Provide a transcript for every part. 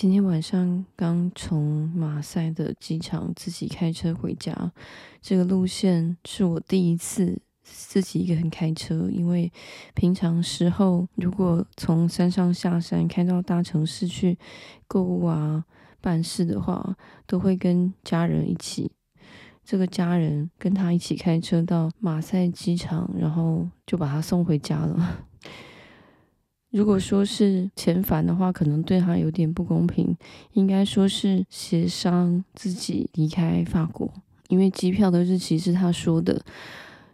今天晚上刚从马赛的机场自己开车回家，这个路线是我第一次自己一个人开车。因为平常时候，如果从山上下山开到大城市去购物啊、办事的话，都会跟家人一起。这个家人跟他一起开车到马赛机场，然后就把他送回家了。如果说是遣返的话，可能对他有点不公平。应该说是协商自己离开法国，因为机票的日期是他说的，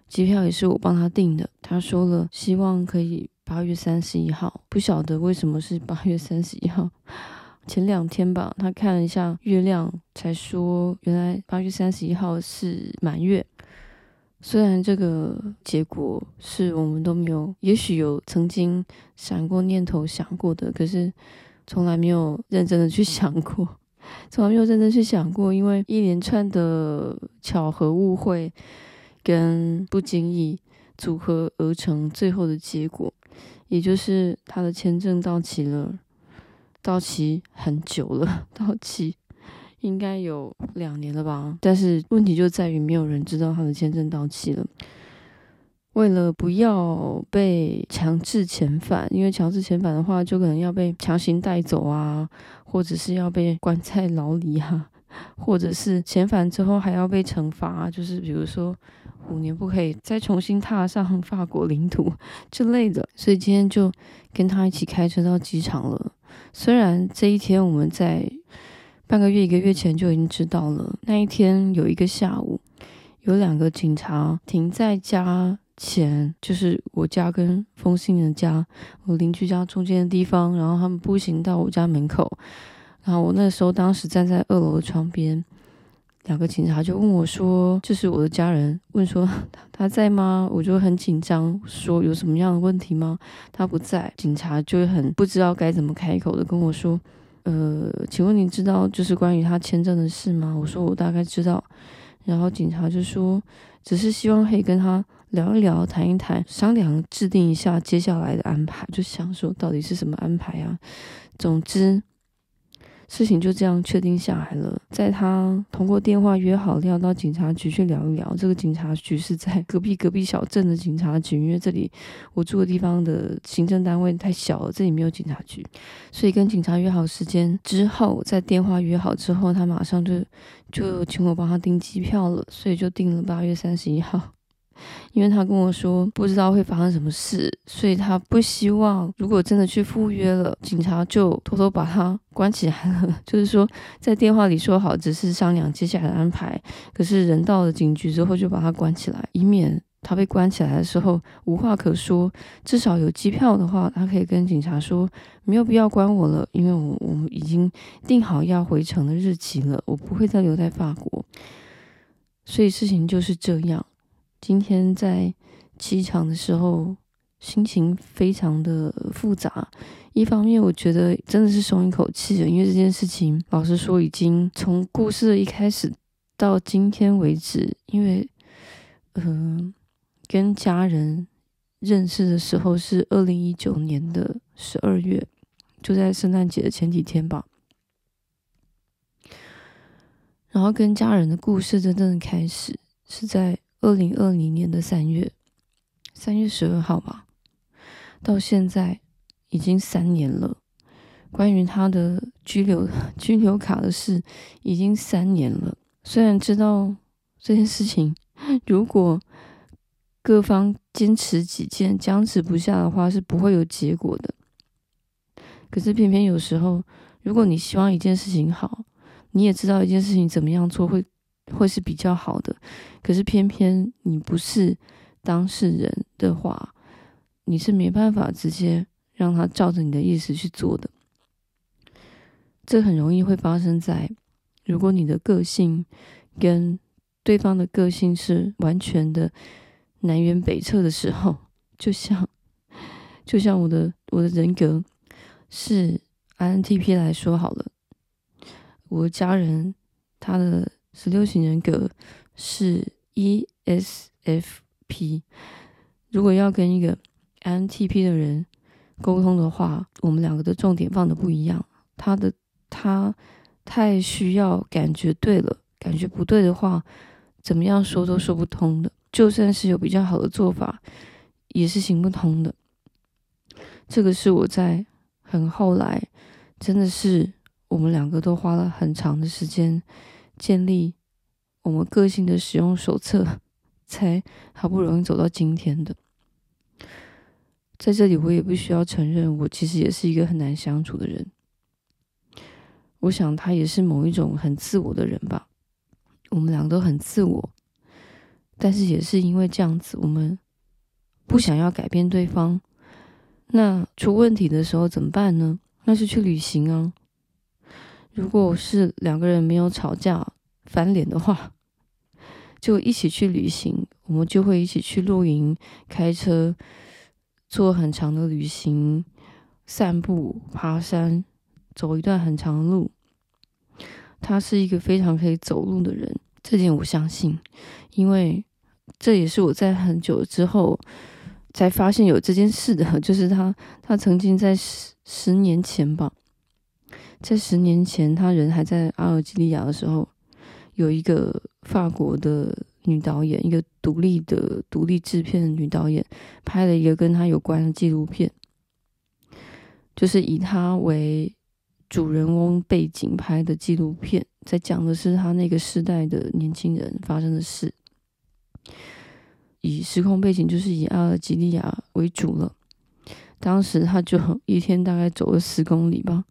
机票也是我帮他订的。他说了，希望可以八月三十一号。不晓得为什么是八月三十一号。前两天吧，他看了一下月亮，才说原来八月三十一号是满月。虽然这个结果是我们都没有，也许有曾经闪过念头想过的，可是从来没有认真的去想过，从来没有认真去想过，因为一连串的巧合、误会跟不经意组合而成，最后的结果，也就是他的签证到期了。到期很久了，到期应该有两年了吧？但是问题就在于没有人知道他的签证到期了。为了不要被强制遣返，因为强制遣返的话，就可能要被强行带走啊，或者是要被关在牢里啊，或者是遣返之后还要被惩罚，就是比如说五年不可以再重新踏上法国领土 之类的。所以今天就跟他一起开车到机场了。虽然这一天我们在半个月、一个月前就已经知道了，那一天有一个下午，有两个警察停在家前，就是我家跟风信的家，我邻居家中间的地方，然后他们步行到我家门口，然后我那时候当时站在二楼的窗边。两个警察就问我说：“这是我的家人。”问说他在吗？我就很紧张，说有什么样的问题吗？他不在，警察就很不知道该怎么开口的跟我说：“呃，请问你知道就是关于他签证的事吗？”我说：“我大概知道。”然后警察就说：“只是希望可以跟他聊一聊，谈一谈，商量制定一下接下来的安排。”就想说到底是什么安排啊？总之。事情就这样确定下来了，在他通过电话约好要到警察局去聊一聊。这个警察局是在 隔壁隔壁小镇的警察局，因为这里我住的地方的行政单位太小了，这里没有警察局，所以跟警察约好时间之后，在电话约好之后，他马上就就请我帮他订机票了，所以就订了八月三十一号。因为他跟我说不知道会发生什么事，所以他不希望如果真的去赴约了，警察就偷偷把他关起来了。就是说，在电话里说好只是商量接下来的安排，可是人到了警局之后就把他关起来，以免他被关起来的时候无话可说。至少有机票的话，他可以跟警察说没有必要关我了，因为我我们已经定好要回程的日期了，我不会再留在法国。所以事情就是这样。今天在机场的时候，心情非常的复杂。一方面，我觉得真的是松一口气了，因为这件事情，老实说，已经从故事的一开始到今天为止，因为，嗯、跟家人认识的时候是二零一九年的十二月，就在圣诞节的前几天吧。然后跟家人的故事真正的开始是在。二零二零年的三月，三月十二号吧，到现在已经三年了。关于他的居留 居留卡的事，已经三年了。虽然知道这件事情，如果各方坚持己见、僵持不下的话，是不会有结果的。可是偏偏有时候，如果你希望一件事情好，你也知道一件事情怎么样做会。会是比较好的，可是偏偏你不是当事人的话，你是没办法直接让他照着你的意思去做的。这很容易会发生在如果你的个性跟对方的个性是完全的南辕北辙的时候，就像就像我的我的人格是 INTP 来说好了，我的家人他的。十六型人格是 ESFP。如果要跟一个 INTP 的人沟通的话，我们两个的重点放的不一样。他的他太需要感觉对了，感觉不对的话，怎么样说都说不通的。就算是有比较好的做法，也是行不通的。这个是我在很后来，真的是我们两个都花了很长的时间建立我们个性的使用手册，才好不容易走到今天的。在这里，我也不需要承认，我其实也是一个很难相处的人。我想他也是某一种很自我的人吧。我们两个都很自我，但是也是因为这样子，我们不想要改变对方。那出问题的时候怎么办呢？那是去旅行啊。如果是两个人没有吵架翻脸的话，就一起去旅行，我们就会一起去露营、开车。做很长的旅行，散步、爬山，走一段很长的路。他是一个非常可以走路的人，这点我相信，因为这也是我在很久之后才发现有这件事的。就是他，他曾经在十十年前吧，在十年前，他人还在阿尔及利亚的时候，有一个法国的。女导演，一个独立的独立制片的女导演，拍了一个跟她有关的纪录片，就是以她为主人翁背景拍的纪录片，在讲的是她那个时代的年轻人发生的事，以时空背景就是以阿尔及利亚为主了。当时他就一天大概走了十公里吧，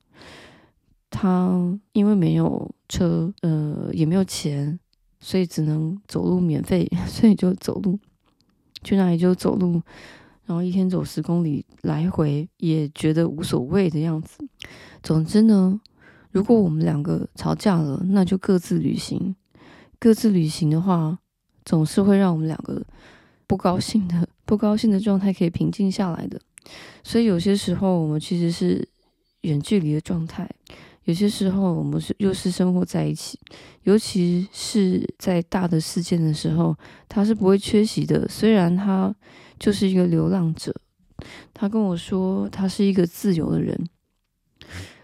他因为没有车，呃，也没有钱。所以只能走路免费，所以就走路，去哪里就走路，然后一天走十公里来回，也觉得无所谓的样子。总之呢，如果我们两个吵架了，那就各自旅行。各自旅行的话，总是会让我们两个不高兴的、不高兴的状态可以平静下来的。所以有些时候，我们其实是远距离的状态。有些时候，我们是又是生活在一起，尤其是在大的事件的时候，他是不会缺席的。虽然他就是一个流浪者，他跟我说他是一个自由的人。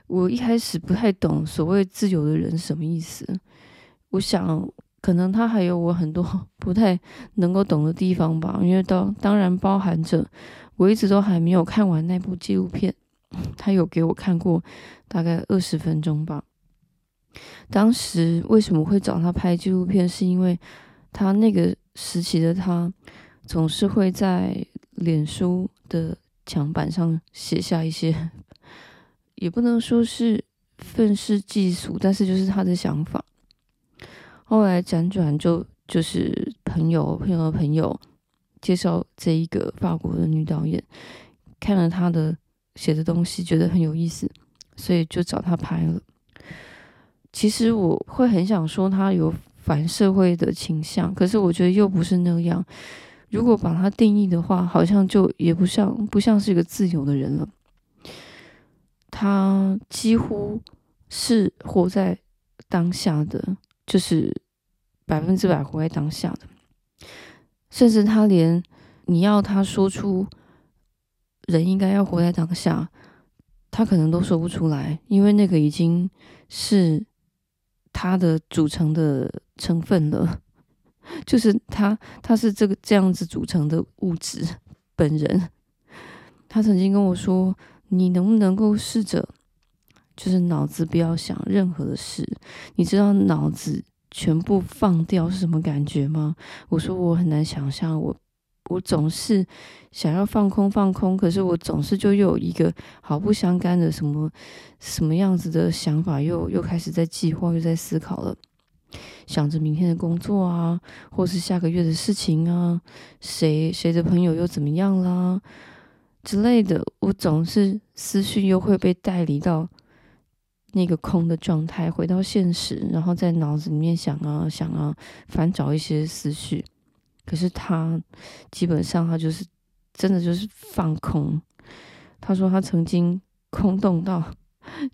我一开始不太懂所谓自由的人什么意思。我想，可能他还有我很多 不太能够懂的地方吧。因为当当然包含着，我一直都还没有看完那部纪录片。他有给我看过大概二十分钟吧。当时为什么会找他拍纪录片？是因为他那个时期的他总是会在脸书的墙板上写下一些，也不能说是愤世嫉俗，但是就是他的想法。后来辗转就就是朋友朋友的朋友介绍这一个法国的女导演，看了她的。写的东西觉得很有意思，所以就找他拍了。其实我会很想说他有反社会的倾向，可是我觉得又不是那样。如果把他定义的话，好像就也不像不像是一个自由的人了。他几乎是活在当下的，就是百分之百活在当下的，甚至他连你要他说出。人应该要活在当下，他可能都说不出来，因为那个已经是他的组成的成分了，就是他，他是这个这样子组成的物质本人。他曾经跟我说：“你能不能够试着，就是脑子不要想任何的事？你知道脑子全部放掉是什么感觉吗？”我说：“我很难想象我。”我总是想要放空放空，可是我总是就又有一个毫不相干的什么什么样子的想法，又又开始在计划，又在思考了，想着明天的工作啊，或是下个月的事情啊，谁谁的朋友又怎么样啦之类的。我总是思绪又会被带离到那个空的状态，回到现实，然后在脑子里面想啊想啊，翻找一些思绪。可是他基本上他就是真的就是放空。他说他曾经空洞到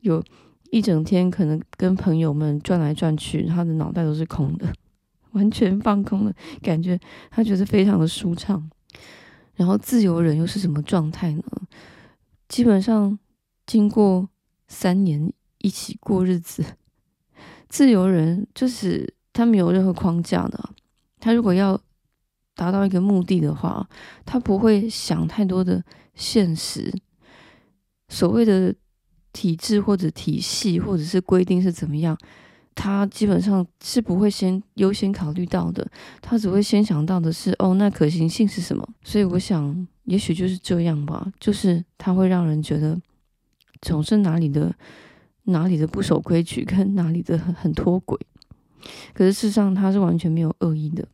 有一整天可能跟朋友们转来转去，他的脑袋都是空的，完全放空的感觉，他觉得非常的舒畅。然后自由人又是什么状态呢？基本上经过三年一起过日子。自由人就是他没有任何框架的，他如果要达到一个目的的话，他不会想太多的现实，所谓的体制或者体系或者是规定是怎么样，他基本上是不会先优先考虑到的，他只会先想到的是哦，那可行性是什么？所以我想，也许就是这样吧，就是他会让人觉得总是哪里的哪里的不守规矩，跟哪里的很很脱轨，可是事实上他是完全没有恶意的。